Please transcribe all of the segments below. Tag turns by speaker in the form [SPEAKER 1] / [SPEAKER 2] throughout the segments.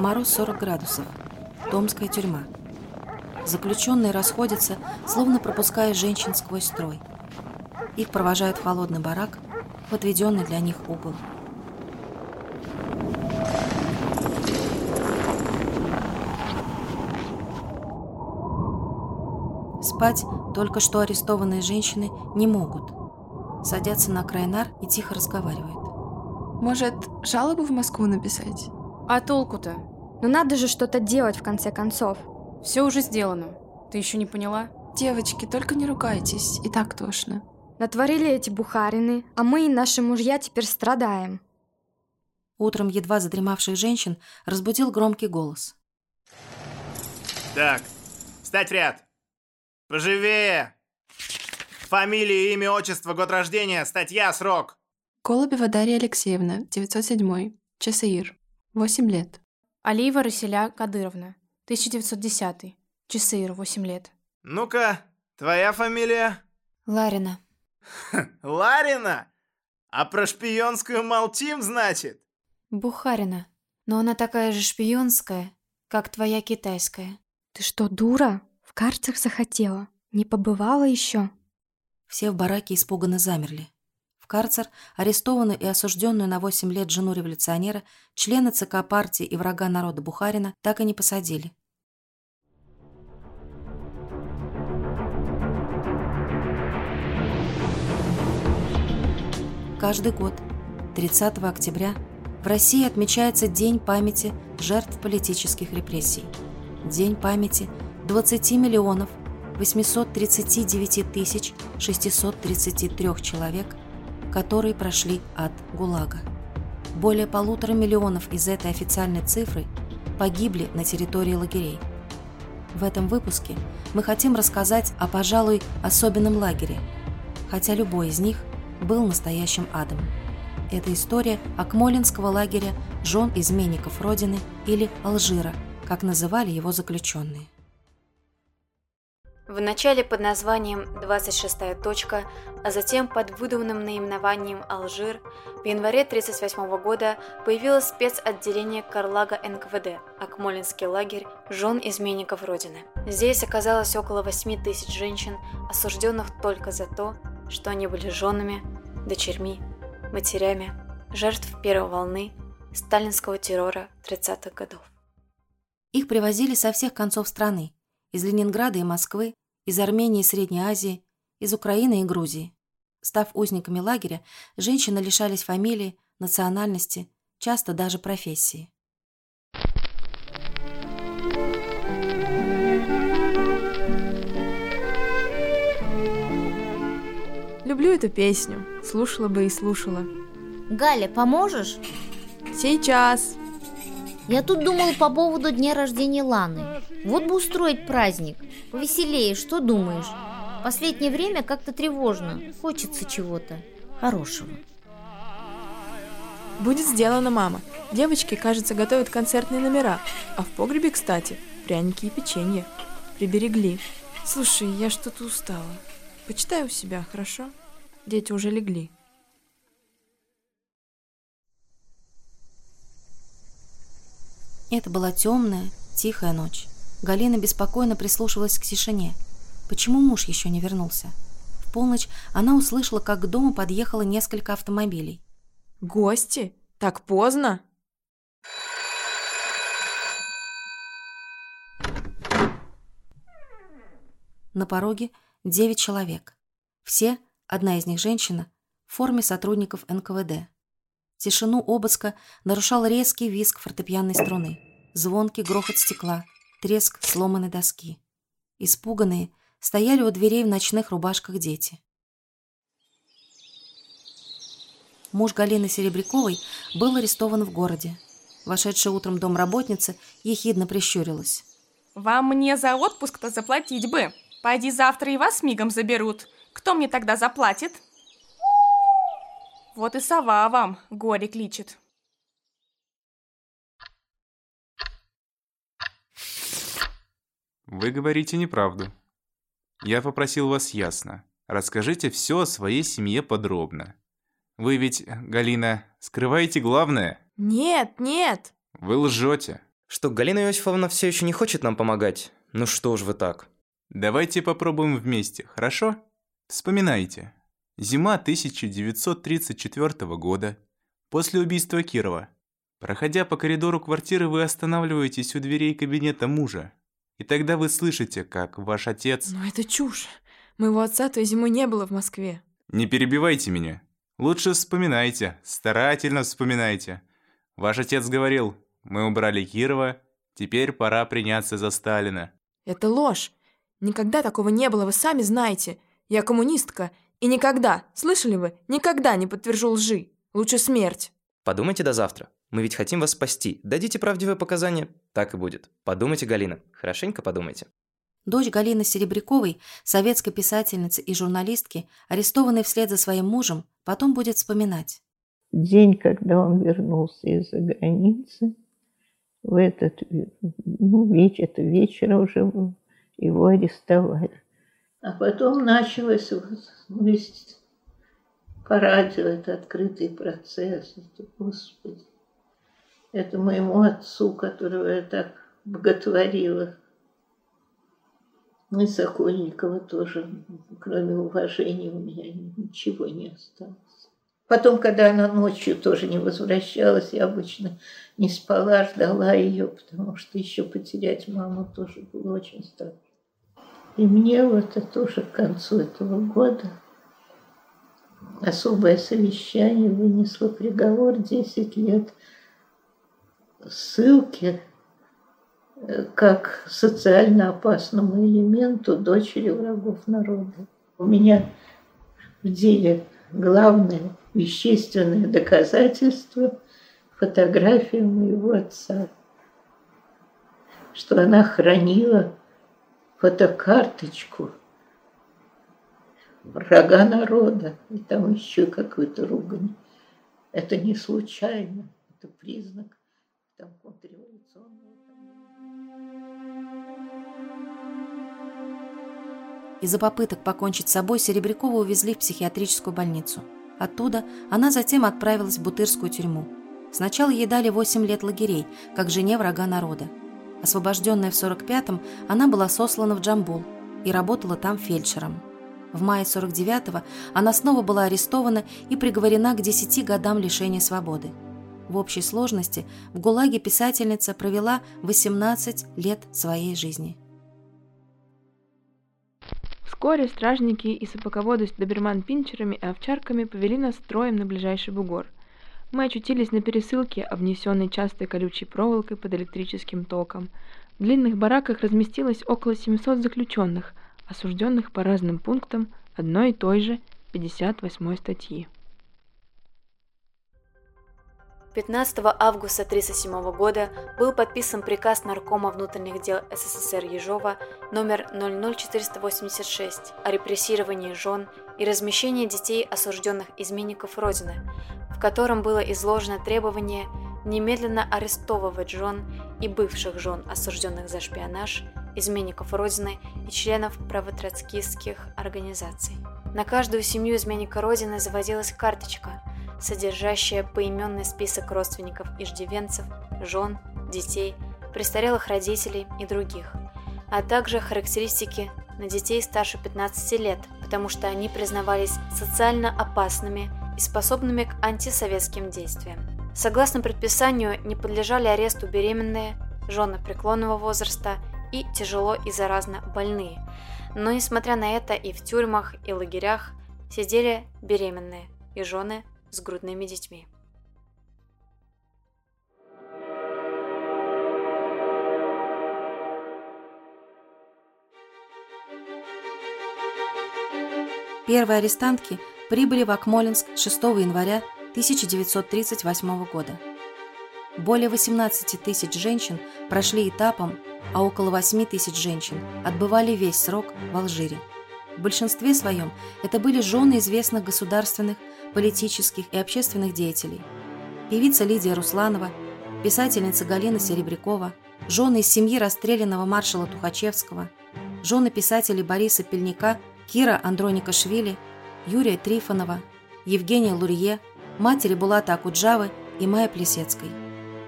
[SPEAKER 1] Мороз 40 градусов. Томская тюрьма. Заключенные расходятся, словно пропуская женщин сквозь строй. Их провожают в холодный барак, в отведенный для них угол. Спать только что арестованные женщины не могут. Садятся на край нар и тихо разговаривают.
[SPEAKER 2] Может, жалобу в Москву написать?
[SPEAKER 3] А толку-то?
[SPEAKER 4] Ну надо же что-то делать в конце концов.
[SPEAKER 3] Все уже сделано. Ты еще не поняла?
[SPEAKER 2] Девочки, только не ругайтесь, и так тошно.
[SPEAKER 4] Натворили эти бухарины, а мы и наши мужья теперь страдаем.
[SPEAKER 1] Утром едва задремавших женщин разбудил громкий голос.
[SPEAKER 5] Так, встать в ряд. Поживее. Фамилия, имя, отчество, год рождения, статья, срок.
[SPEAKER 2] Колобева Дарья Алексеевна, 907, ЧСИР, 8 лет.
[SPEAKER 3] Алиева Расиля Кадыровна, 1910. ЧСИР, 8 лет.
[SPEAKER 5] Ну-ка, твоя фамилия?
[SPEAKER 1] Ларина.
[SPEAKER 5] Ларина? А про шпионскую молчим, значит?
[SPEAKER 1] Бухарина. Но она такая же шпионская, как твоя китайская.
[SPEAKER 4] Ты что, дура? В карцах захотела? Не побывала еще?
[SPEAKER 1] Все в бараке испуганно замерли. Карцер арестованную и осужденную на 8 лет жену революционера, члена ЦК партии и врага народа Бухарина так и не посадили. Каждый год, 30 октября, в России отмечается День памяти жертв политических репрессий. День памяти 20 миллионов 839 тысяч 633 человек, которые прошли от ГУЛАГа. Более полутора миллионов из этой официальной цифры погибли на территории лагерей. В этом выпуске мы хотим рассказать о, пожалуй, особенном лагере, хотя любой из них был настоящим адом. Это история Акмолинского лагеря жен изменников Родины или Алжира, как называли его заключенные.
[SPEAKER 6] В начале под названием «26-я точка», а затем под выдуманным наименованием «Алжир» в январе 1938 года появилось спецотделение Карлага НКВД «Акмолинский лагерь жен изменников Родины». Здесь оказалось около 8 тысяч женщин, осужденных только за то, что они были женами, дочерьми, матерями, жертв первой волны сталинского террора 30-х годов.
[SPEAKER 1] Их привозили со всех концов страны, из Ленинграда и Москвы, из Армении и Средней Азии, из Украины и Грузии. Став узниками лагеря, женщины лишались фамилии, национальности, часто даже профессии.
[SPEAKER 2] Люблю эту песню. Слушала бы и слушала.
[SPEAKER 7] Галя, поможешь?
[SPEAKER 2] Сейчас.
[SPEAKER 7] Я тут думала по поводу дня рождения Ланы. Вот бы устроить праздник. Повеселее, что думаешь? Последнее время как-то тревожно. Хочется чего-то хорошего.
[SPEAKER 2] Будет сделано, мама. Девочки, кажется, готовят концертные номера. А в погребе, кстати, пряники и печенье. Приберегли. Слушай, я что-то устала. Почитай у себя, хорошо? Дети уже легли.
[SPEAKER 1] Это была темная, тихая ночь. Галина беспокойно прислушивалась к тишине. Почему муж еще не вернулся? В полночь она услышала, как к дому подъехало несколько автомобилей.
[SPEAKER 2] Гости? Так поздно?
[SPEAKER 1] На пороге девять человек. Все, одна из них женщина, в форме сотрудников НКВД. Тишину обыска нарушал резкий визг фортепианной струны, звонкий грохот стекла, треск сломанной доски. Испуганные стояли у дверей в ночных рубашках дети. Муж Галины Серебряковой был арестован в городе. Вошедшая утром домработница ехидно прищурилась.
[SPEAKER 8] «Вам мне за отпуск-то заплатить бы. Пойди завтра и вас мигом заберут. Кто мне тогда заплатит?» Вот и сова вам горе кличет.
[SPEAKER 9] Вы говорите неправду. Я попросил вас ясно. Расскажите все о своей семье подробно. Вы ведь, Галина, скрываете главное?
[SPEAKER 2] Нет, нет.
[SPEAKER 9] Вы лжете.
[SPEAKER 10] Что, Галина Иосифовна все еще не хочет нам помогать? Ну что ж вы так?
[SPEAKER 9] Давайте попробуем вместе, хорошо? Вспоминайте. Зима 1934 года. После убийства Кирова. Проходя по коридору квартиры, вы останавливаетесь у дверей кабинета мужа. И тогда вы слышите, как ваш отец...
[SPEAKER 2] Но это чушь. Моего отца той зимой не было в Москве.
[SPEAKER 9] Не перебивайте меня. Лучше вспоминайте, старательно вспоминайте. Ваш отец говорил, мы убрали Кирова, теперь пора приняться за Сталина.
[SPEAKER 2] Это ложь. Никогда такого не было, вы сами знаете. Я коммунистка, и никогда, слышали вы, никогда не подтвержу лжи. Лучше смерть.
[SPEAKER 10] Подумайте до завтра. Мы ведь хотим вас спасти. Дадите правдивые показания. Так и будет. Подумайте, Галина. Хорошенько подумайте.
[SPEAKER 1] Дочь Галины Серебряковой, советской писательницы и журналистки, арестованной вслед за своим мужем, потом будет вспоминать.
[SPEAKER 11] День, когда он вернулся из-за границы, в этот ну, вечер, это вечер уже его арестовали. А потом началось ну, по радио это открытый процесс. Это, Господи, это моему отцу, которого я так боготворила. И Сокольникова тоже, кроме уважения, у меня ничего не осталось. Потом, когда она ночью тоже не возвращалась, я обычно не спала, ждала ее, потому что еще потерять маму тоже было очень страшно. И мне вот это тоже к концу этого года особое совещание вынесло приговор 10 лет ссылки э, как социально опасному элементу дочери врагов народа. У меня в деле главное вещественное доказательство фотография моего отца, что она хранила фотокарточку врага народа, и там еще какую-то ругань. Это не случайно, это признак там, контрреволюционного.
[SPEAKER 1] Из-за попыток покончить с собой Серебрякова увезли в психиатрическую больницу. Оттуда она затем отправилась в Бутырскую тюрьму. Сначала ей дали 8 лет лагерей, как жене врага народа. Освобожденная в 45-м, она была сослана в Джамбул и работала там фельдшером. В мае 49-го она снова была арестована и приговорена к 10 годам лишения свободы. В общей сложности в ГУЛАГе писательница провела 18 лет своей жизни.
[SPEAKER 2] Вскоре стражники и сапоководы с доберман-пинчерами и овчарками повели нас строем на ближайший бугор. Мы очутились на пересылке, обнесенной частой колючей проволокой под электрическим током. В длинных бараках разместилось около 700 заключенных, осужденных по разным пунктам одной и той же 58 статьи.
[SPEAKER 6] 15 августа 1937 года был подписан приказ Наркома внутренних дел СССР Ежова номер 00486 о репрессировании жен и размещении детей осужденных изменников Родины, в котором было изложено требование немедленно арестовывать жен и бывших жен, осужденных за шпионаж, изменников Родины и членов правотроцкистских организаций. На каждую семью изменника Родины заводилась карточка – содержащая поименный список родственников иждивенцев, жен, детей, престарелых родителей и других, а также характеристики на детей старше 15 лет, потому что они признавались социально опасными и способными к антисоветским действиям. Согласно предписанию, не подлежали аресту беременные, жены преклонного возраста и тяжело и заразно больные. Но несмотря на это и в тюрьмах, и лагерях сидели беременные и жены с грудными детьми.
[SPEAKER 1] Первые арестантки прибыли в Акмолинск 6 января 1938 года. Более 18 тысяч женщин прошли этапом, а около 8 тысяч женщин отбывали весь срок в Алжире. В большинстве своем это были жены известных государственных политических и общественных деятелей. Певица Лидия Русланова, писательница Галина Серебрякова, жены из семьи расстрелянного маршала Тухачевского, жены писателей Бориса Пельника, Кира Андроникашвили, Юрия Трифонова, Евгения Лурье, матери Булата Акуджавы и Майя Плесецкой.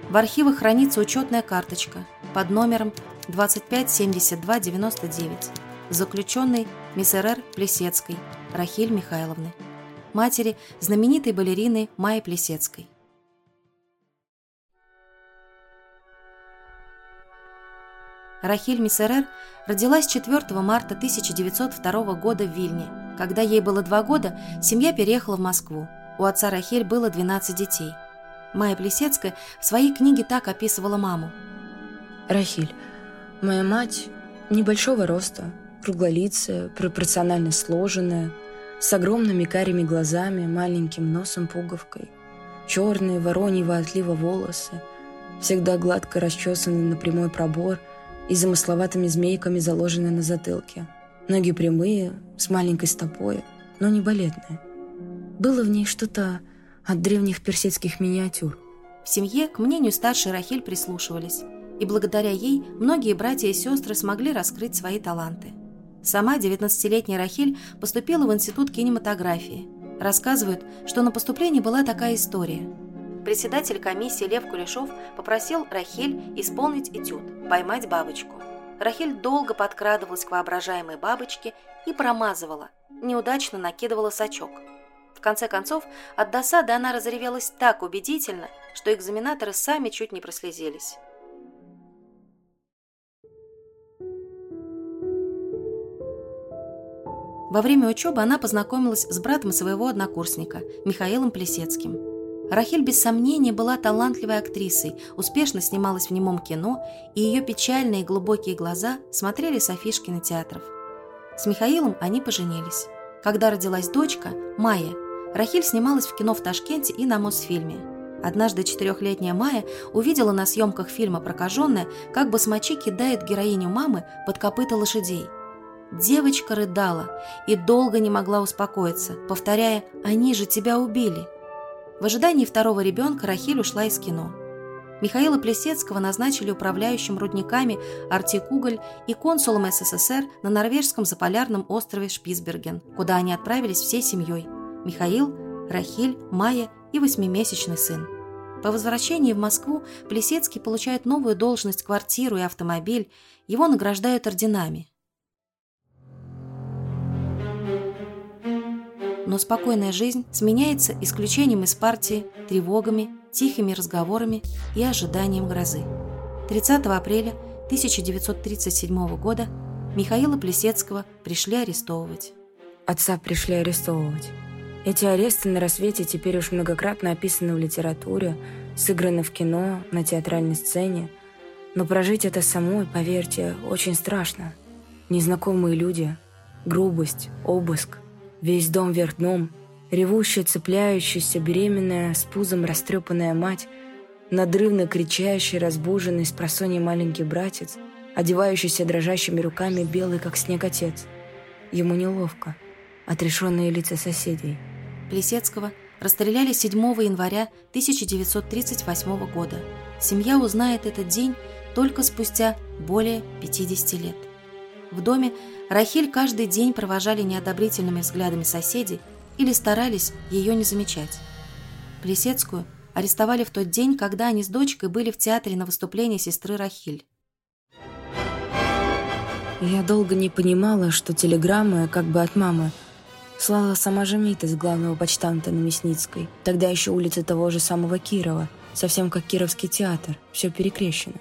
[SPEAKER 1] В архивах хранится учетная карточка под номером 257299 заключенной Миссерер Плесецкой Рахиль Михайловны, матери знаменитой балерины Майи Плесецкой. Рахиль Миссерер родилась 4 марта 1902 года в Вильне. Когда ей было два года, семья переехала в Москву. У отца Рахиль было 12 детей. Майя Плесецкая в своей книге так описывала маму.
[SPEAKER 12] Рахиль, моя мать небольшого роста, круглолицая, пропорционально сложенная, с огромными карими глазами, маленьким носом-пуговкой, черные вороньего отлива волосы, всегда гладко расчесанные на прямой пробор – и замысловатыми змейками, заложенные на затылке. Ноги прямые, с маленькой стопой, но не балетные. Было в ней что-то от древних персидских миниатюр.
[SPEAKER 1] В семье к мнению старшей Рахиль прислушивались, и благодаря ей многие братья и сестры смогли раскрыть свои таланты. Сама 19-летняя Рахиль поступила в Институт кинематографии. Рассказывают, что на поступлении была такая история – Председатель комиссии Лев Кулешов попросил Рахиль исполнить этюд «Поймать бабочку». Рахиль долго подкрадывалась к воображаемой бабочке и промазывала, неудачно накидывала сачок. В конце концов, от досады она разревелась так убедительно, что экзаменаторы сами чуть не прослезились. Во время учебы она познакомилась с братом своего однокурсника, Михаилом Плесецким. Рахиль без сомнения была талантливой актрисой, успешно снималась в немом кино, и ее печальные глубокие глаза смотрели с афиш кинотеатров. С Михаилом они поженились. Когда родилась дочка, Майя, Рахиль снималась в кино в Ташкенте и на Мосфильме. Однажды четырехлетняя Майя увидела на съемках фильма «Прокаженная», как басмачи кидает героиню мамы под копыта лошадей. Девочка рыдала и долго не могла успокоиться, повторяя «Они же тебя убили!» В ожидании второго ребенка Рахиль ушла из кино. Михаила Плесецкого назначили управляющим рудниками Артикуголь и консулом СССР на норвежском заполярном острове Шпицберген, куда они отправились всей семьей – Михаил, Рахиль, Майя и восьмимесячный сын. По возвращении в Москву Плесецкий получает новую должность, квартиру и автомобиль, его награждают орденами – но спокойная жизнь сменяется исключением из партии, тревогами, тихими разговорами и ожиданием грозы. 30 апреля 1937 года Михаила Плесецкого пришли арестовывать.
[SPEAKER 12] Отца пришли арестовывать. Эти аресты на рассвете теперь уж многократно описаны в литературе, сыграны в кино, на театральной сцене. Но прожить это самой, поверьте, очень страшно. Незнакомые люди, грубость, обыск, Весь дом вверх дном, ревущая, цепляющаяся, беременная, с пузом растрепанная мать, надрывно кричащий, разбуженный с просонья маленький братец, одевающийся дрожащими руками белый, как снег отец. Ему неловко. Отрешенные лица соседей.
[SPEAKER 1] Плесецкого расстреляли 7 января 1938 года. Семья узнает этот день только спустя более 50 лет. В доме Рахиль каждый день провожали неодобрительными взглядами соседи или старались ее не замечать. Плесецкую арестовали в тот день, когда они с дочкой были в театре на выступлении сестры Рахиль.
[SPEAKER 12] Я долго не понимала, что телеграммы как бы от мамы слала сама Жемита из главного почтамта на Мясницкой. Тогда еще улица того же самого Кирова, совсем как Кировский театр, все перекрещено.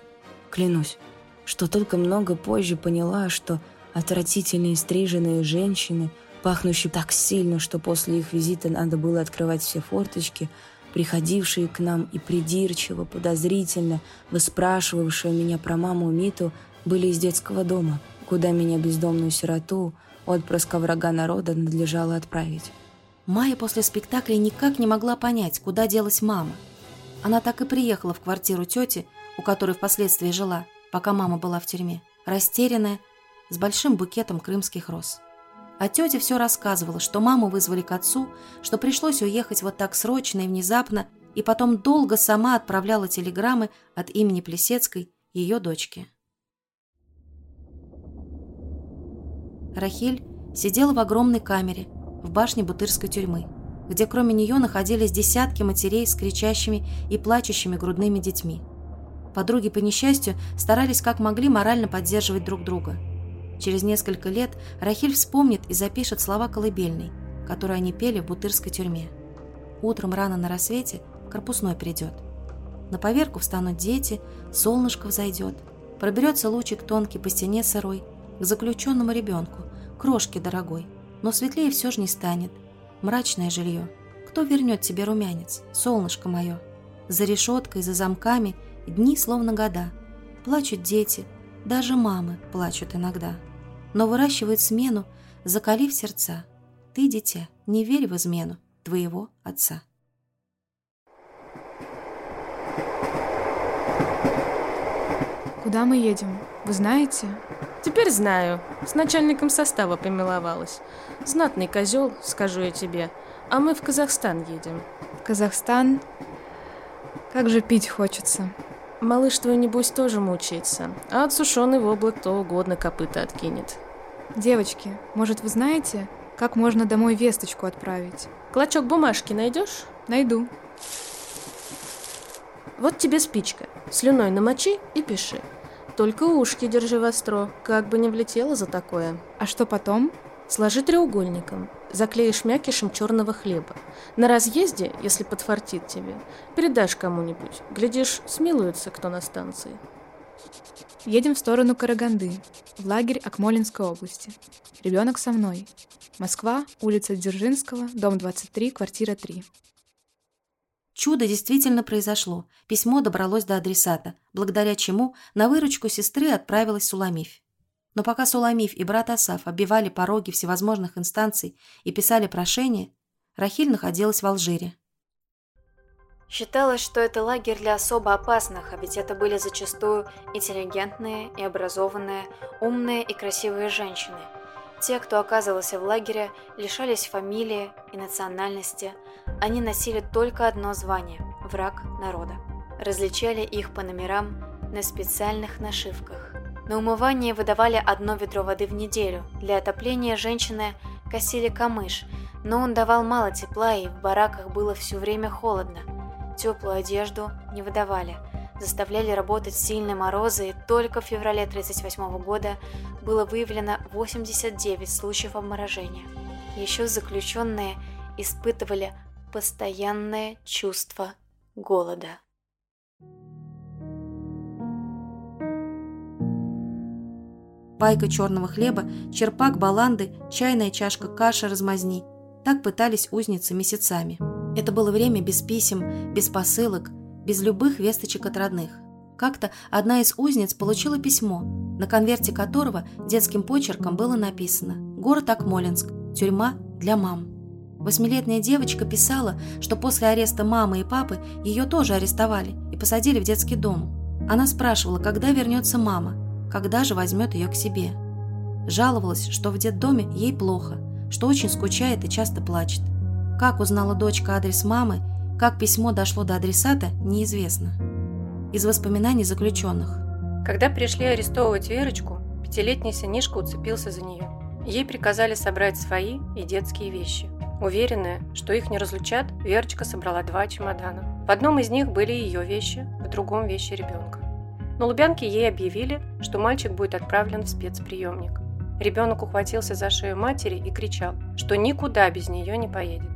[SPEAKER 12] Клянусь, что только много позже поняла, что Отвратительные стриженные женщины, пахнущие так сильно, что после их визита надо было открывать все форточки, приходившие к нам и придирчиво, подозрительно, выспрашивавшие меня про маму Миту, были из детского дома, куда меня бездомную сироту, отпрыска врага народа, надлежало отправить.
[SPEAKER 1] Майя после спектакля никак не могла понять, куда делась мама. Она так и приехала в квартиру тети, у которой впоследствии жила, пока мама была в тюрьме, растерянная, с большим букетом крымских роз. А тетя все рассказывала, что маму вызвали к отцу, что пришлось уехать вот так срочно и внезапно, и потом долго сама отправляла телеграммы от имени Плесецкой, ее дочки. Рахиль сидела в огромной камере в башне Бутырской тюрьмы, где кроме нее находились десятки матерей с кричащими и плачущими грудными детьми. Подруги, по несчастью, старались как могли морально поддерживать друг друга. Через несколько лет Рахиль вспомнит и запишет слова колыбельной, которые они пели в бутырской тюрьме. Утром рано на рассвете корпусной придет. На поверку встанут дети, солнышко взойдет, проберется лучик тонкий по стене сырой, к заключенному ребенку, крошке дорогой, но светлее все же не станет. Мрачное жилье. Кто вернет тебе румянец, солнышко мое? За решеткой, за замками – Дни словно года. Плачут дети, даже мамы плачут иногда. Но выращивают смену, закалив сердца. Ты, дитя, не верь в измену твоего отца.
[SPEAKER 13] Куда мы едем? Вы знаете?
[SPEAKER 8] Теперь знаю. С начальником состава помиловалась. Знатный козел, скажу я тебе. А мы в Казахстан едем.
[SPEAKER 13] В Казахстан? Как же пить хочется.
[SPEAKER 8] Малыш твой, небось, тоже мучается. А от сушеный воблок то угодно копыта откинет.
[SPEAKER 13] Девочки, может, вы знаете, как можно домой весточку отправить?
[SPEAKER 8] Клочок бумажки найдешь?
[SPEAKER 13] Найду.
[SPEAKER 8] Вот тебе спичка. Слюной намочи и пиши. Только ушки держи востро, как бы не влетело за такое.
[SPEAKER 13] А что потом?
[SPEAKER 8] Сложи треугольником, заклеишь мякишем черного хлеба. На разъезде, если подфартит тебе, передашь кому-нибудь. Глядишь, смилуется кто на станции.
[SPEAKER 13] Едем в сторону Караганды, в лагерь Акмолинской области. Ребенок со мной. Москва, улица Дзержинского, дом 23, квартира 3.
[SPEAKER 1] Чудо действительно произошло. Письмо добралось до адресата, благодаря чему на выручку сестры отправилась Суламифь. Но пока Суламиф и брат Асав оббивали пороги всевозможных инстанций и писали прошения, Рахиль находилась в Алжире.
[SPEAKER 6] Считалось, что это лагерь для особо опасных, а ведь это были зачастую интеллигентные и образованные, умные и красивые женщины. Те, кто оказывался в лагере, лишались фамилии и национальности. Они носили только одно звание – враг народа. Различали их по номерам на специальных нашивках. На умывание выдавали одно ведро воды в неделю. Для отопления женщины косили камыш, но он давал мало тепла, и в бараках было все время холодно. Теплую одежду не выдавали, заставляли работать сильные морозы, и только в феврале 1938 года было выявлено 89 случаев обморожения. Еще заключенные испытывали постоянное чувство голода.
[SPEAKER 1] Пайка черного хлеба, черпак баланды, чайная чашка каши размазни. Так пытались узницы месяцами. Это было время без писем, без посылок, без любых весточек от родных. Как-то одна из узниц получила письмо, на конверте которого детским почерком было написано «Город Акмолинск. Тюрьма для мам». Восьмилетняя девочка писала, что после ареста мамы и папы ее тоже арестовали и посадили в детский дом. Она спрашивала, когда вернется мама, когда же возьмет ее к себе. Жаловалась, что в детдоме ей плохо, что очень скучает и часто плачет. Как узнала дочка адрес мамы, как письмо дошло до адресата, неизвестно. Из воспоминаний заключенных.
[SPEAKER 14] Когда пришли арестовывать Верочку, пятилетний сынишка уцепился за нее. Ей приказали собрать свои и детские вещи. Уверенная, что их не разлучат, Верочка собрала два чемодана. В одном из них были ее вещи, в другом – вещи ребенка. На Лубянке ей объявили, что мальчик будет отправлен в спецприемник. Ребенок ухватился за шею матери и кричал, что никуда без нее не поедет.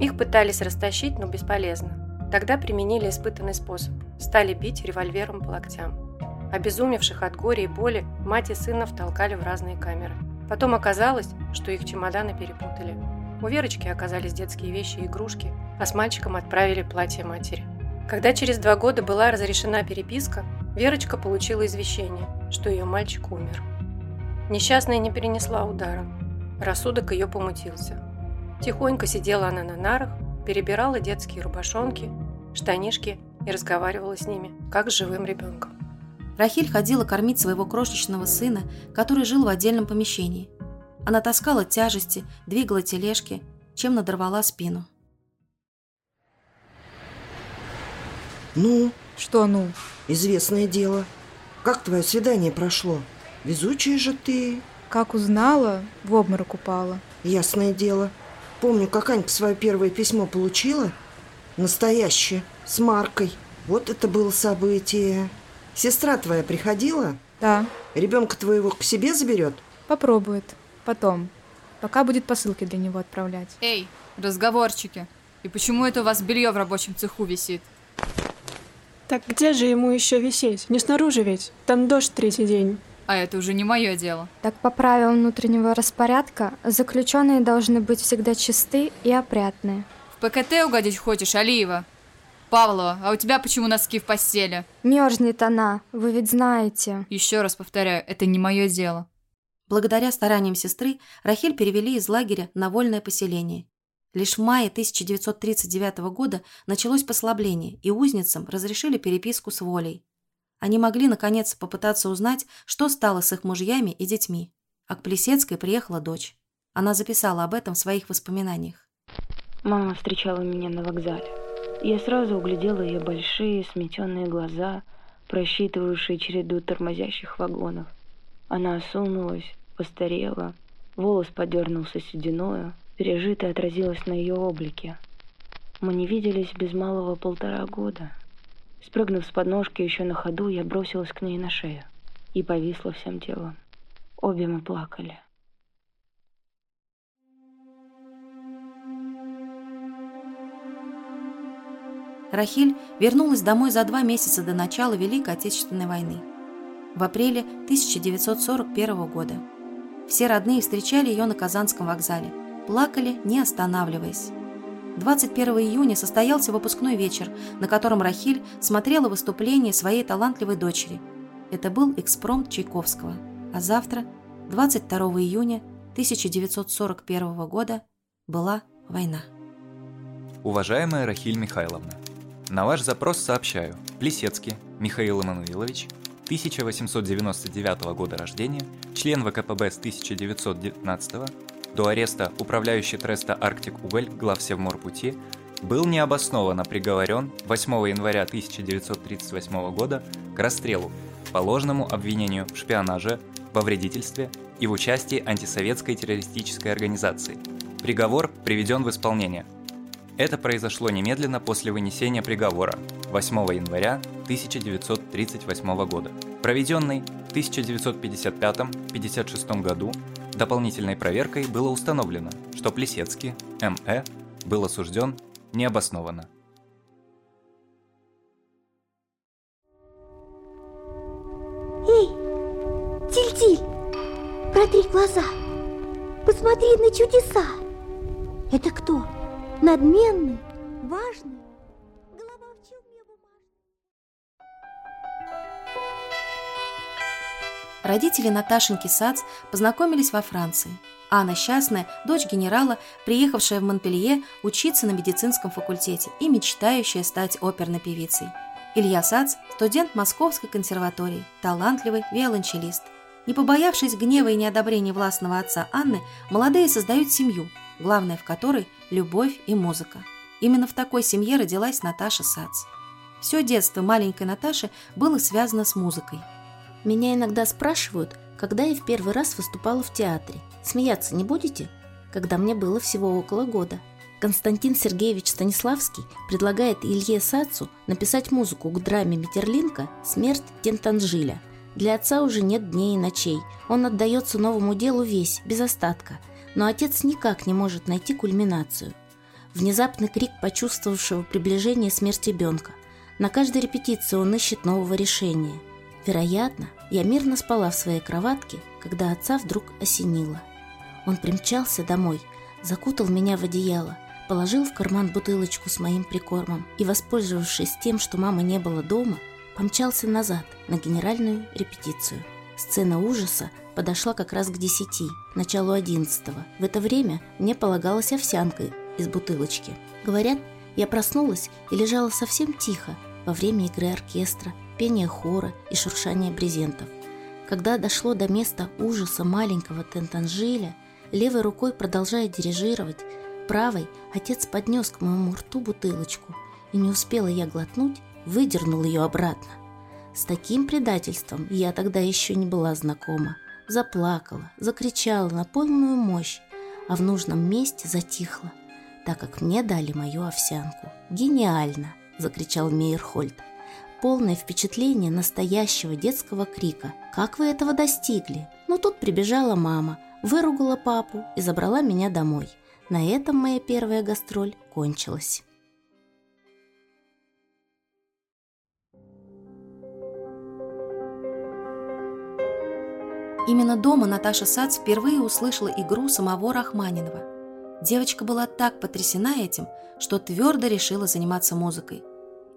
[SPEAKER 14] Их пытались растащить, но бесполезно. Тогда применили испытанный способ. Стали бить револьвером по локтям. Обезумевших от горя и боли мать и сына втолкали в разные камеры. Потом оказалось, что их чемоданы перепутали. У Верочки оказались детские вещи и игрушки, а с мальчиком отправили платье матери. Когда через два года была разрешена переписка, Верочка получила извещение, что ее мальчик умер. Несчастная не перенесла удара. Рассудок ее помутился. Тихонько сидела она на нарах, перебирала детские рубашонки, штанишки и разговаривала с ними, как с живым ребенком.
[SPEAKER 1] Рахиль ходила кормить своего крошечного сына, который жил в отдельном помещении. Она таскала тяжести, двигала тележки, чем надорвала спину.
[SPEAKER 15] «Ну?»
[SPEAKER 13] «Что «ну?»
[SPEAKER 15] Известное дело. Как твое свидание прошло? Везучая же ты.
[SPEAKER 13] Как узнала, в обморок упала.
[SPEAKER 15] Ясное дело. Помню, как Анька свое первое письмо получила. Настоящее, с маркой. Вот это было событие. Сестра твоя приходила?
[SPEAKER 2] Да.
[SPEAKER 15] Ребенка твоего к себе заберет?
[SPEAKER 2] Попробует. Потом. Пока будет посылки для него отправлять.
[SPEAKER 16] Эй, разговорчики. И почему это у вас белье в рабочем цеху висит?
[SPEAKER 17] Так где же ему еще висеть? Не снаружи ведь. Там дождь третий день.
[SPEAKER 16] А это уже не мое дело.
[SPEAKER 6] Так по правилам внутреннего распорядка, заключенные должны быть всегда чисты и опрятные.
[SPEAKER 16] В ПКТ угодить хочешь, Алиева? Павлова, а у тебя почему носки в постели?
[SPEAKER 6] Мерзнет она, вы ведь знаете.
[SPEAKER 16] Еще раз повторяю, это не мое дело.
[SPEAKER 1] Благодаря стараниям сестры Рахиль перевели из лагеря на вольное поселение. Лишь в мае 1939 года началось послабление, и узницам разрешили переписку с волей. Они могли, наконец, попытаться узнать, что стало с их мужьями и детьми. А к Плесецкой приехала дочь. Она записала об этом в своих воспоминаниях.
[SPEAKER 12] Мама встречала меня на вокзале. Я сразу углядела ее большие сметенные глаза, просчитывающие череду тормозящих вагонов. Она осунулась, постарела, волос подернулся сединою, пережитое отразилось на ее облике. Мы не виделись без малого полтора года. Спрыгнув с подножки еще на ходу, я бросилась к ней на шею и повисла всем телом. Обе мы плакали.
[SPEAKER 1] Рахиль вернулась домой за два месяца до начала Великой Отечественной войны. В апреле 1941 года. Все родные встречали ее на Казанском вокзале. Плакали, не останавливаясь. 21 июня состоялся выпускной вечер, на котором Рахиль смотрела выступление своей талантливой дочери. Это был экспромт Чайковского. А завтра, 22 июня 1941 года, была война.
[SPEAKER 18] Уважаемая Рахиль Михайловна, на ваш запрос сообщаю. Плесецкий Михаил Эммануилович, 1899 года рождения, член ВКПБ с 1919 до ареста управляющий Треста Арктик Уголь главсевморпути был необоснованно приговорен 8 января 1938 года к расстрелу по ложному обвинению в шпионаже, во вредительстве и в участии антисоветской террористической организации. Приговор приведен в исполнение. Это произошло немедленно после вынесения приговора 8 января 1938 года, проведенный в 1955-56 году дополнительной проверкой было установлено, что Плесецкий, М.Э., был осужден необоснованно.
[SPEAKER 19] Эй, Тиль-Тиль, протри глаза, посмотри на чудеса. Это кто? Надменный, важный?
[SPEAKER 1] Родители Наташеньки Сац познакомились во Франции. Анна Счастная, дочь генерала, приехавшая в Монпелье учиться на медицинском факультете и мечтающая стать оперной певицей. Илья Сац – студент Московской консерватории, талантливый виолончелист. Не побоявшись гнева и неодобрения властного отца Анны, молодые создают семью, главное в которой – любовь и музыка. Именно в такой семье родилась Наташа Сац. Все детство маленькой Наташи было связано с музыкой –
[SPEAKER 20] меня иногда спрашивают, когда я в первый раз выступала в театре. Смеяться не будете? Когда мне было всего около года. Константин Сергеевич Станиславский предлагает Илье Сацу написать музыку к драме Метерлинка «Смерть Тентанжиля». Для отца уже нет дней и ночей. Он отдается новому делу весь, без остатка. Но отец никак не может найти кульминацию. Внезапный крик почувствовавшего приближение смерти ребенка. На каждой репетиции он ищет нового решения – Вероятно, я мирно спала в своей кроватке, когда отца вдруг осенило. Он примчался домой, закутал меня в одеяло, положил в карман бутылочку с моим прикормом и, воспользовавшись тем, что мамы не было дома, помчался назад на генеральную репетицию. Сцена ужаса подошла как раз к десяти, началу одиннадцатого. В это время мне полагалась овсянка из бутылочки. Говорят, я проснулась и лежала совсем тихо во время игры оркестра, пение хора и шуршание брезентов. Когда дошло до места ужаса маленького Тентанжиля, левой рукой продолжая дирижировать, правой отец поднес к моему рту бутылочку, и не успела я глотнуть, выдернул ее обратно. С таким предательством я тогда еще не была знакома. Заплакала, закричала на полную мощь, а в нужном месте затихла, так как мне дали мою овсянку. «Гениально!» – закричал Мейерхольд. Полное впечатление настоящего детского крика. «Как вы этого достигли?» Но тут прибежала мама, выругала папу и забрала меня домой. На этом моя первая гастроль кончилась.
[SPEAKER 1] Именно дома Наташа Сац впервые услышала игру самого Рахманинова. Девочка была так потрясена этим, что твердо решила заниматься музыкой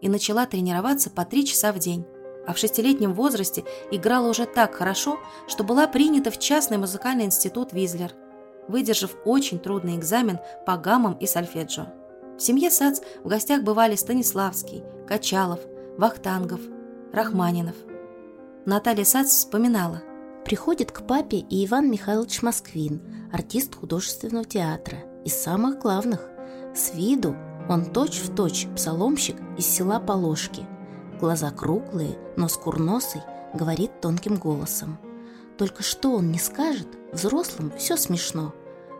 [SPEAKER 1] и начала тренироваться по три часа в день. А в шестилетнем возрасте играла уже так хорошо, что была принята в частный музыкальный институт Визлер, выдержав очень трудный экзамен по гаммам и сольфеджио. В семье Сац в гостях бывали Станиславский, Качалов, Вахтангов, Рахманинов. Наталья Сац вспоминала –
[SPEAKER 20] Приходит к папе и Иван Михайлович Москвин, артист художественного театра, из самых главных. С виду он точь-в-точь псаломщик из села Положки. Глаза круглые, нос курносый, говорит тонким голосом. Только что он не скажет, взрослым все смешно.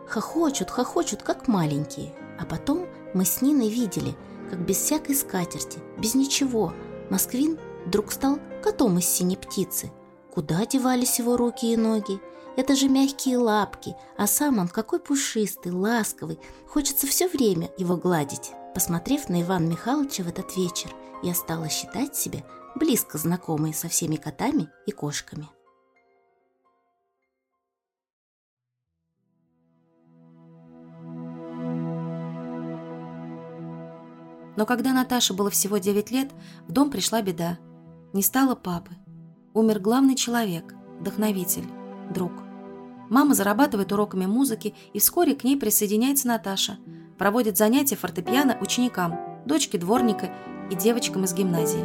[SPEAKER 20] Хохочут, хохочут, как маленькие. А потом мы с Ниной видели, как без всякой скатерти, без ничего, Москвин вдруг стал котом из синей птицы – Куда девались его руки и ноги? Это же мягкие лапки, а сам он какой пушистый, ласковый. Хочется все время его гладить. Посмотрев на Ивана Михайловича в этот вечер, я стала считать себя близко знакомой со всеми котами и кошками.
[SPEAKER 1] Но когда Наташе было всего 9 лет, в дом пришла беда. Не стало папы умер главный человек, вдохновитель, друг. Мама зарабатывает уроками музыки, и вскоре к ней присоединяется Наташа, проводит занятия фортепиано ученикам, дочке дворника и девочкам из гимназии.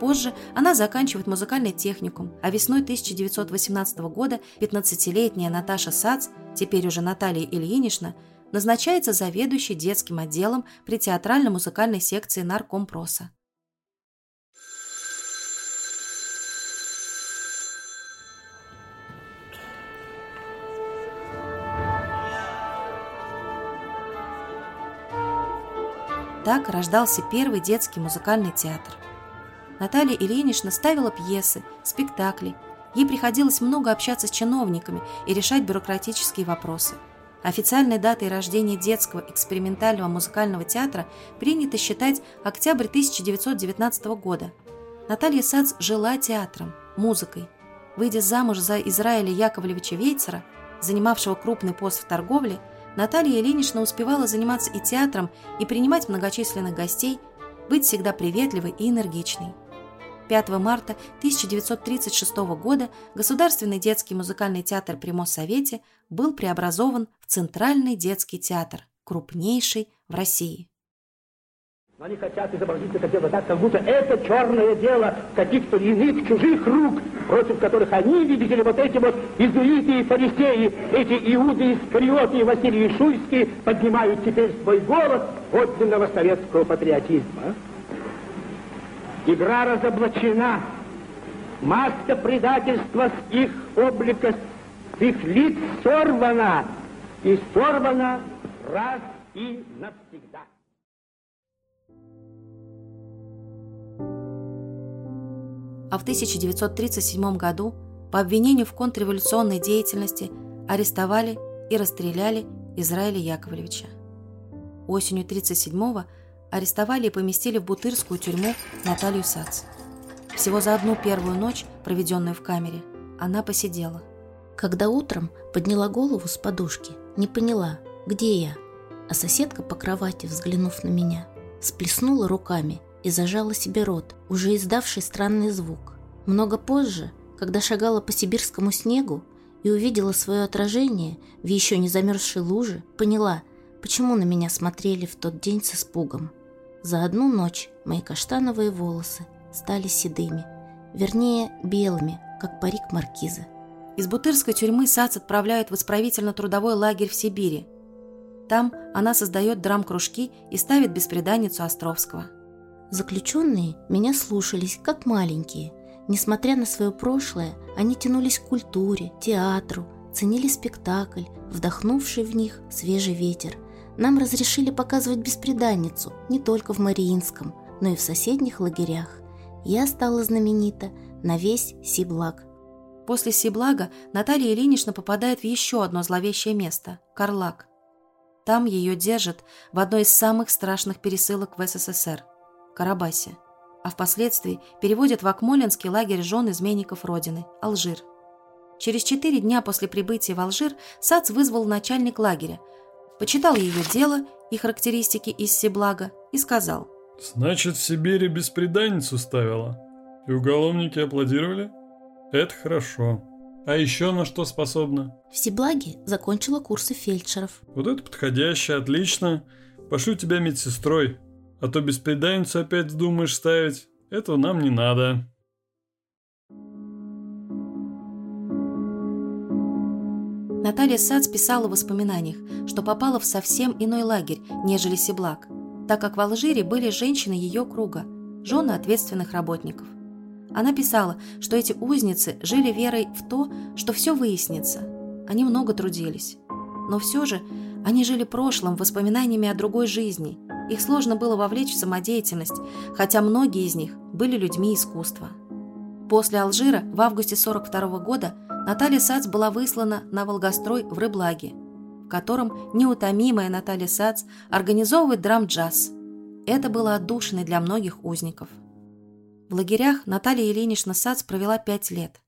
[SPEAKER 1] Позже она заканчивает музыкальный техникум, а весной 1918 года 15-летняя Наташа Сац, теперь уже Наталья Ильинична, назначается заведующей детским отделом при театрально-музыкальной секции наркомпроса. Так рождался первый детский музыкальный театр. Наталья Ильинична ставила пьесы, спектакли. Ей приходилось много общаться с чиновниками и решать бюрократические вопросы. Официальной датой рождения детского экспериментального музыкального театра принято считать октябрь 1919 года. Наталья Сац жила театром, музыкой. Выйдя замуж за Израиля Яковлевича Вейцера, занимавшего крупный пост в торговле, Наталья Ильинична успевала заниматься и театром, и принимать многочисленных гостей, быть всегда приветливой и энергичной. 5 марта 1936 года Государственный детский музыкальный театр при Моссовете был преобразован в Центральный детский театр, крупнейший в России.
[SPEAKER 21] Но они хотят изобразить это дело так, как будто это черное дело каких-то иных чужих рук, против которых они, видите ли, вот эти вот изуиты и фарисеи, эти иуды искариоты и Василий Шуйский поднимают теперь свой голос подлинного советского патриотизма. Игра разоблачена, маска предательства с их облика, с их лиц сорвана, и сорвана раз и навсегда.
[SPEAKER 1] А в 1937 году по обвинению в контрреволюционной деятельности арестовали и расстреляли Израиля Яковлевича. Осенью 1937-го арестовали и поместили в Бутырскую тюрьму Наталью Сац. Всего за одну первую ночь, проведенную в камере, она посидела.
[SPEAKER 20] Когда утром подняла голову с подушки, не поняла, где я, а соседка по кровати, взглянув на меня, сплеснула руками и зажала себе рот, уже издавший странный звук. Много позже, когда шагала по сибирскому снегу и увидела свое отражение в еще не замерзшей луже, поняла, почему на меня смотрели в тот день с испугом. За одну ночь мои каштановые волосы стали седыми, вернее, белыми, как парик маркиза.
[SPEAKER 1] Из Бутырской тюрьмы САЦ отправляют в исправительно-трудовой лагерь в Сибири. Там она создает драм-кружки и ставит беспреданницу Островского –
[SPEAKER 20] Заключенные меня слушались, как маленькие. Несмотря на свое прошлое, они тянулись к культуре, театру, ценили спектакль, вдохнувший в них свежий ветер. Нам разрешили показывать беспреданницу не только в Мариинском, но и в соседних лагерях.
[SPEAKER 1] я стала знаменита на весь Сиблаг. После Сиблага Наталья Ильинична попадает в еще одно зловещее место – Карлак. Там ее держат в одной из самых страшных пересылок в СССР – Карабасе, а впоследствии переводят в Акмолинский лагерь жен изменников Родины – Алжир. Через четыре дня после прибытия в Алжир Сац вызвал начальник лагеря, почитал ее дело и характеристики из Сиблага и сказал –
[SPEAKER 22] Значит, в Сибири беспреданницу ставила? И уголовники аплодировали? Это хорошо. А еще на что способна?
[SPEAKER 1] В Сиблаге закончила курсы фельдшеров.
[SPEAKER 22] Вот это подходяще, отлично. Пошлю тебя медсестрой. А то беспреданницу опять вздумаешь ставить. Этого нам не надо.
[SPEAKER 1] Наталья Сац писала в воспоминаниях, что попала в совсем иной лагерь, нежели Сиблак, так как в Алжире были женщины ее круга, жены ответственных работников. Она писала, что эти узницы жили верой в то, что все выяснится. Они много трудились. Но все же они жили прошлым, воспоминаниями о другой жизни. Их сложно было вовлечь в самодеятельность, хотя многие из них были людьми искусства. После Алжира в августе 42 года Наталья Сац была выслана на Волгострой в Рыблаге, в котором неутомимая Наталья Сац организовывает драм-джаз. Это было отдушиной для многих узников. В лагерях Наталья Ильинична Сац провела пять лет.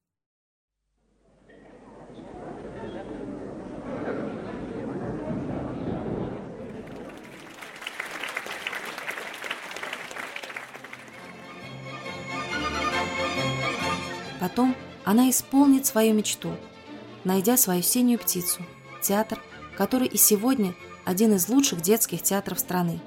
[SPEAKER 1] Потом она исполнит свою мечту, найдя свою синюю птицу, театр, который и сегодня один из лучших детских театров страны.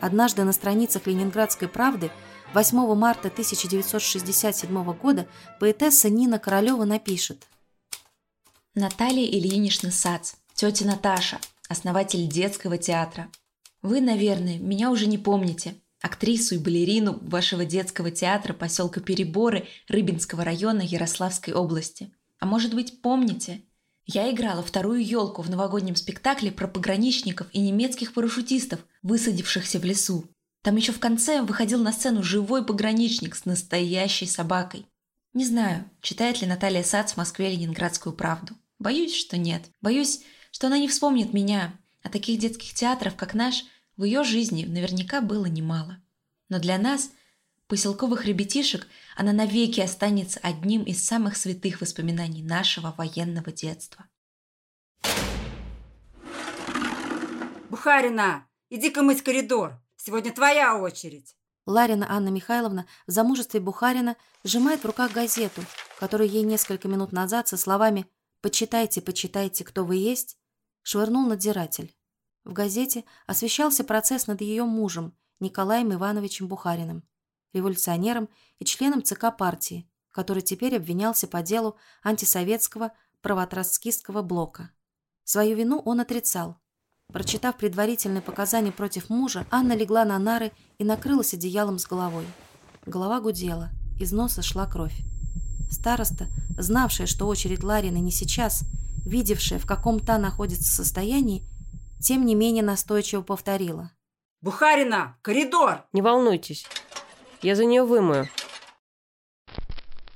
[SPEAKER 1] Однажды на страницах «Ленинградской правды» 8 марта 1967 года поэтесса Нина Королева напишет
[SPEAKER 23] Наталья Ильинична Сац, тетя Наташа, основатель детского театра. Вы, наверное, меня уже не помните. Актрису и балерину вашего детского театра поселка Переборы Рыбинского района Ярославской области. А может быть, помните? Я играла вторую елку в новогоднем спектакле про пограничников и немецких парашютистов, высадившихся в лесу. Там еще в конце выходил на сцену живой пограничник с настоящей собакой. Не знаю, читает ли Наталья Сац в Москве Ленинградскую правду. Боюсь, что нет. Боюсь, что она не вспомнит меня. А таких детских театров, как наш, в ее жизни наверняка было немало. Но для нас, поселковых ребятишек, она навеки останется одним из самых святых воспоминаний нашего военного детства.
[SPEAKER 24] Бухарина, иди-ка мыть коридор. Сегодня твоя очередь.
[SPEAKER 1] Ларина Анна Михайловна в замужестве Бухарина сжимает в руках газету, которую ей несколько минут назад со словами «Почитайте, почитайте, кто вы есть» швырнул надзиратель. В газете освещался процесс над ее мужем Николаем Ивановичем Бухариным, революционером и членом ЦК партии, который теперь обвинялся по делу антисоветского правотроцкистского блока. Свою вину он отрицал, Прочитав предварительные показания против мужа, Анна легла на нары и накрылась одеялом с головой. Голова гудела, из носа шла кровь. Староста, знавшая, что очередь Ларины не сейчас, видевшая, в каком та находится состоянии, тем не менее настойчиво повторила.
[SPEAKER 24] «Бухарина, коридор!»
[SPEAKER 25] «Не волнуйтесь, я за нее вымою».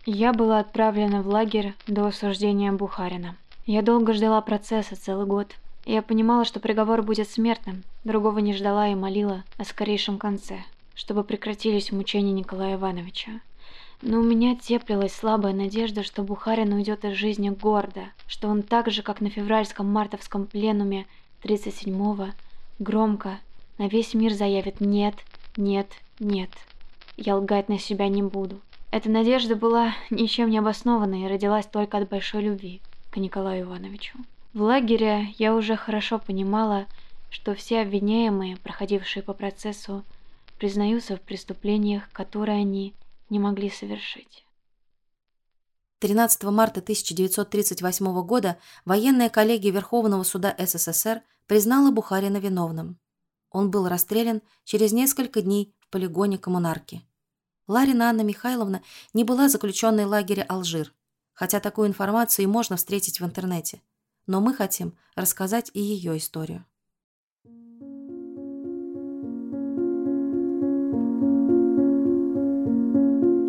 [SPEAKER 6] Я была отправлена в лагерь до осуждения Бухарина. Я долго ждала процесса, целый год. Я понимала, что приговор будет смертным, другого не ждала и молила о скорейшем конце, чтобы прекратились мучения Николая Ивановича. Но у меня теплилась слабая надежда, что Бухарин уйдет из жизни гордо, что он так же, как на февральском мартовском пленуме 37-го, громко на весь мир заявит «нет, нет, нет». Я лгать на себя не буду. Эта надежда была ничем не обоснованной и родилась только от большой любви к Николаю Ивановичу. В лагере я уже хорошо понимала, что все обвиняемые, проходившие по процессу, признаются в преступлениях, которые они не могли совершить.
[SPEAKER 1] 13 марта 1938 года военная коллегия Верховного суда СССР признала Бухарина виновным. Он был расстрелян через несколько дней в полигоне коммунарки. Ларина Анна Михайловна не была заключенной лагеря Алжир, хотя такую информацию и можно встретить в интернете но мы хотим рассказать и ее историю.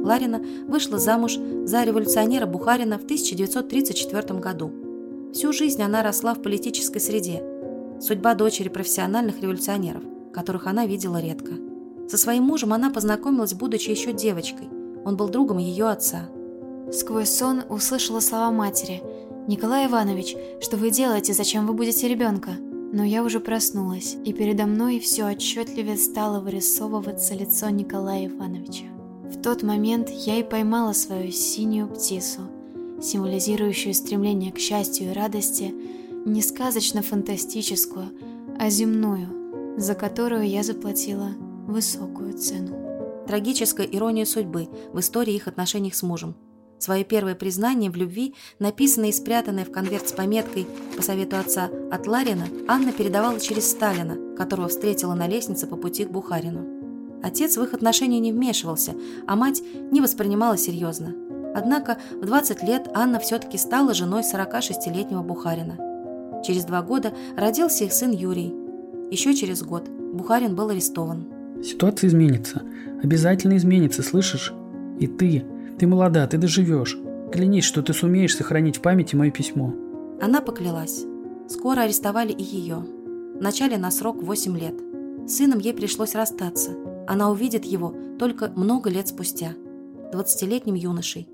[SPEAKER 1] Ларина вышла замуж за революционера Бухарина в 1934 году. Всю жизнь она росла в политической среде. Судьба дочери профессиональных революционеров, которых она видела редко. Со своим мужем она познакомилась, будучи еще девочкой. Он был другом ее отца.
[SPEAKER 6] Сквозь сон услышала слова матери. «Николай Иванович, что вы делаете? Зачем вы будете ребенка?» Но я уже проснулась, и передо мной все отчетливее стало вырисовываться лицо Николая Ивановича. В тот момент я и поймала свою синюю птицу, символизирующую стремление к счастью и радости, не сказочно-фантастическую, а земную, за которую я заплатила высокую цену.
[SPEAKER 1] Трагическая ирония судьбы в истории их отношений с мужем – Свое первое признание в любви, написанное и спрятанное в конверт с пометкой по совету отца от Ларина, Анна передавала через Сталина, которого встретила на лестнице по пути к Бухарину. Отец в их отношения не вмешивался, а мать не воспринимала серьезно. Однако в 20 лет Анна все-таки стала женой 46-летнего Бухарина. Через два года родился их сын Юрий. Еще через год Бухарин был арестован.
[SPEAKER 26] Ситуация изменится. Обязательно изменится, слышишь? И ты, ты молода, ты доживешь. Клянись, что ты сумеешь сохранить в памяти мое письмо.
[SPEAKER 1] Она поклялась. Скоро арестовали и ее. Вначале на срок 8 лет. С сыном ей пришлось расстаться. Она увидит его только много лет спустя. 20-летним юношей.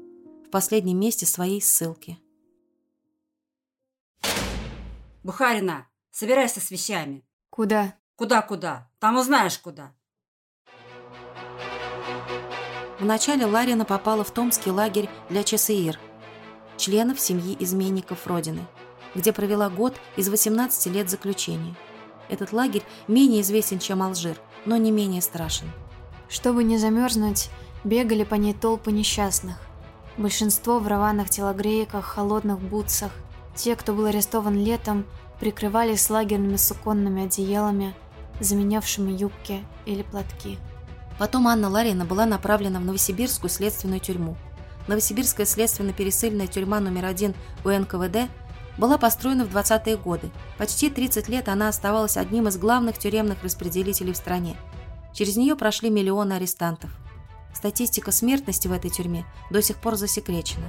[SPEAKER 1] В последнем месте своей ссылки.
[SPEAKER 24] Бухарина, собирайся с вещами.
[SPEAKER 6] Куда?
[SPEAKER 24] Куда-куда? Там узнаешь куда.
[SPEAKER 1] Вначале Ларина попала в Томский лагерь для ЧСИР, членов семьи изменников Родины, где провела год из 18 лет заключения. Этот лагерь менее известен, чем Алжир, но не менее страшен.
[SPEAKER 6] Чтобы не замерзнуть, бегали по ней толпы несчастных. Большинство в рваных телогрейках, холодных бутсах. Те, кто был арестован летом, прикрывались лагерными суконными одеялами, заменявшими юбки или платки.
[SPEAKER 1] Потом Анна Ларина была направлена в Новосибирскую следственную тюрьму. Новосибирская следственно-пересыльная тюрьма номер один УНКВД была построена в 20-е годы. Почти 30 лет она оставалась одним из главных тюремных распределителей в стране. Через нее прошли миллионы арестантов. Статистика смертности в этой тюрьме до сих пор засекречена.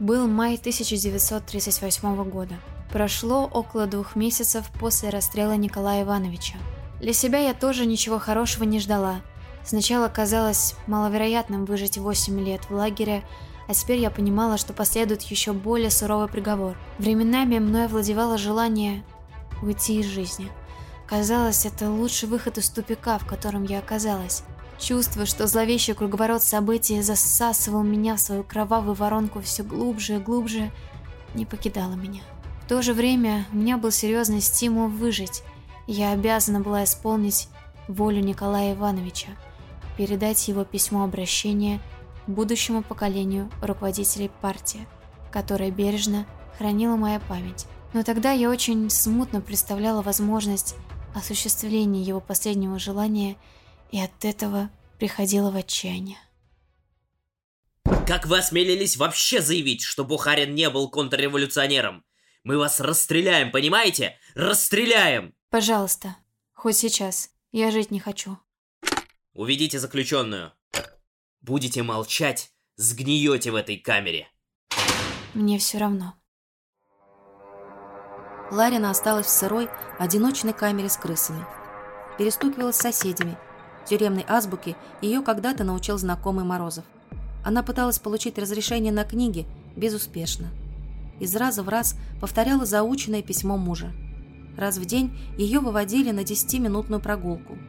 [SPEAKER 6] Был май 1938 года. Прошло около двух месяцев после расстрела Николая Ивановича. Для себя я тоже ничего хорошего не ждала – Сначала казалось маловероятным выжить 8 лет в лагере, а теперь я понимала, что последует еще более суровый приговор. Временами мной овладевало желание уйти из жизни. Казалось, это лучший выход из тупика, в котором я оказалась. Чувство, что зловещий круговорот событий засасывал меня в свою кровавую воронку все глубже и глубже, не покидало меня. В то же время у меня был серьезный стимул выжить. Я обязана была исполнить волю Николая Ивановича передать его письмо обращения будущему поколению руководителей партии, которое бережно хранила моя память. Но тогда я очень смутно представляла возможность осуществления его последнего желания и от этого приходила в отчаяние.
[SPEAKER 27] Как вы осмелились вообще заявить, что Бухарин не был контрреволюционером? Мы вас расстреляем, понимаете? Расстреляем!
[SPEAKER 6] Пожалуйста, хоть сейчас. Я жить не хочу.
[SPEAKER 27] Уведите заключенную. Будете молчать, сгниете в этой камере.
[SPEAKER 6] Мне все равно.
[SPEAKER 1] Ларина осталась в сырой, одиночной камере с крысами. Перестукивалась с соседями. Тюремной азбуке ее когда-то научил знакомый Морозов. Она пыталась получить разрешение на книги, безуспешно. Из раза в раз повторяла заученное письмо мужа. Раз в день ее выводили на 10-минутную прогулку –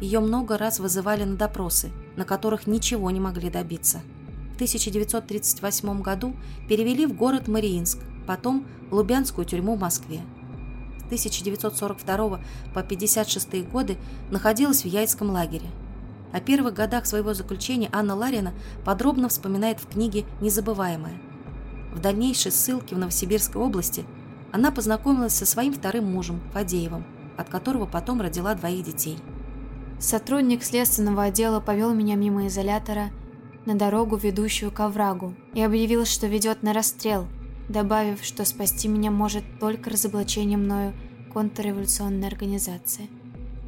[SPEAKER 1] ее много раз вызывали на допросы, на которых ничего не могли добиться. В 1938 году перевели в город Мариинск, потом в Лубянскую тюрьму в Москве. С 1942 по 1956 годы находилась в Яйцком лагере. О первых годах своего заключения Анна Ларина подробно вспоминает в книге «Незабываемая». В дальнейшей ссылке в Новосибирской области она познакомилась со своим вторым мужем, Фадеевым, от которого потом родила двоих детей –
[SPEAKER 6] Сотрудник следственного отдела повел меня мимо изолятора на дорогу, ведущую к оврагу, и объявил, что ведет на расстрел, добавив, что спасти меня может только разоблачение мною контрреволюционной организации.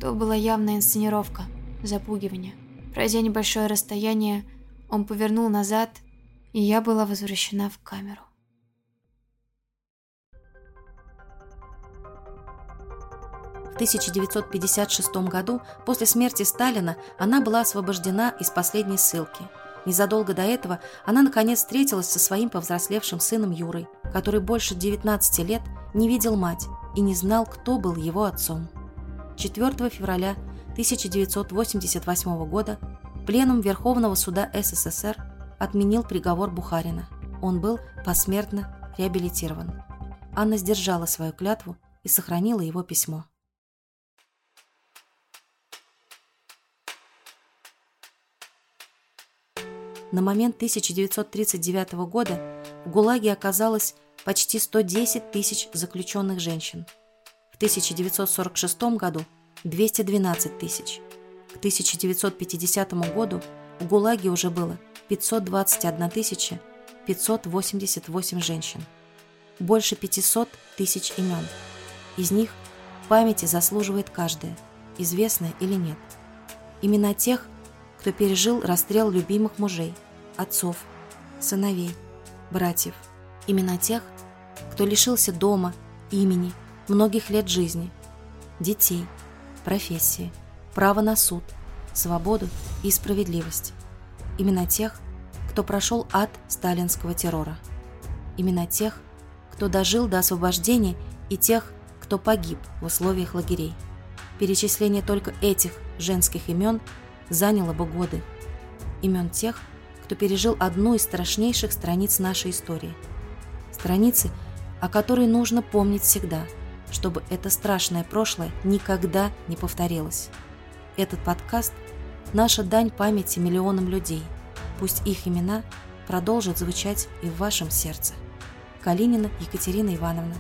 [SPEAKER 6] То была явная инсценировка, запугивание. Пройдя небольшое расстояние, Он повернул назад, и я была возвращена в камеру.
[SPEAKER 1] В 1956 году, после смерти Сталина, она была освобождена из последней ссылки. Незадолго до этого она наконец встретилась со своим повзрослевшим сыном Юрой, который больше 19 лет не видел мать и не знал, кто был его отцом. 4 февраля 1988 года Пленум Верховного суда СССР отменил приговор Бухарина. Он был посмертно реабилитирован. Анна сдержала свою клятву и сохранила его письмо. На момент 1939 года в ГУЛАГе оказалось почти 110 тысяч заключенных женщин. В 1946 году – 212 тысяч. К 1950 году в ГУЛАГе уже было 521 тысяча 588 женщин. Больше 500 тысяч имен. Из них памяти заслуживает каждая, известная или нет. Имена тех, кто пережил расстрел любимых мужей, отцов, сыновей, братьев. Имена тех, кто лишился дома, имени, многих лет жизни, детей, профессии, права на суд, свободу и справедливость. Имена тех, кто прошел ад сталинского террора. Имена тех, кто дожил до освобождения и тех, кто погиб в условиях лагерей. Перечисление только этих женских имен – заняло бы годы. Имен тех, кто пережил одну из страшнейших страниц нашей истории. Страницы, о которой нужно помнить всегда, чтобы это страшное прошлое никогда не повторилось. Этот подкаст – наша дань памяти миллионам людей. Пусть их имена продолжат звучать и в вашем сердце. Калинина Екатерина Ивановна.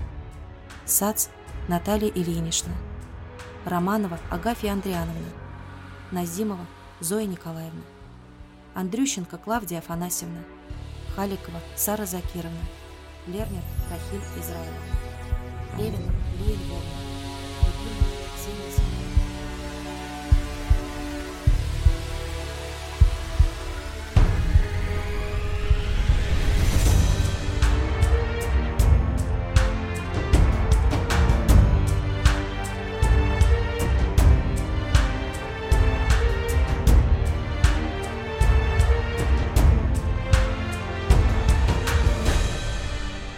[SPEAKER 1] Сац Наталья Ильинична. Романова Агафья Андриановна. Назимова Зоя Николаевна, Андрющенко Клавдия Афанасьевна, Халикова Сара Закировна, Лернер Рахиль Израилов, Левин Лия Львовна,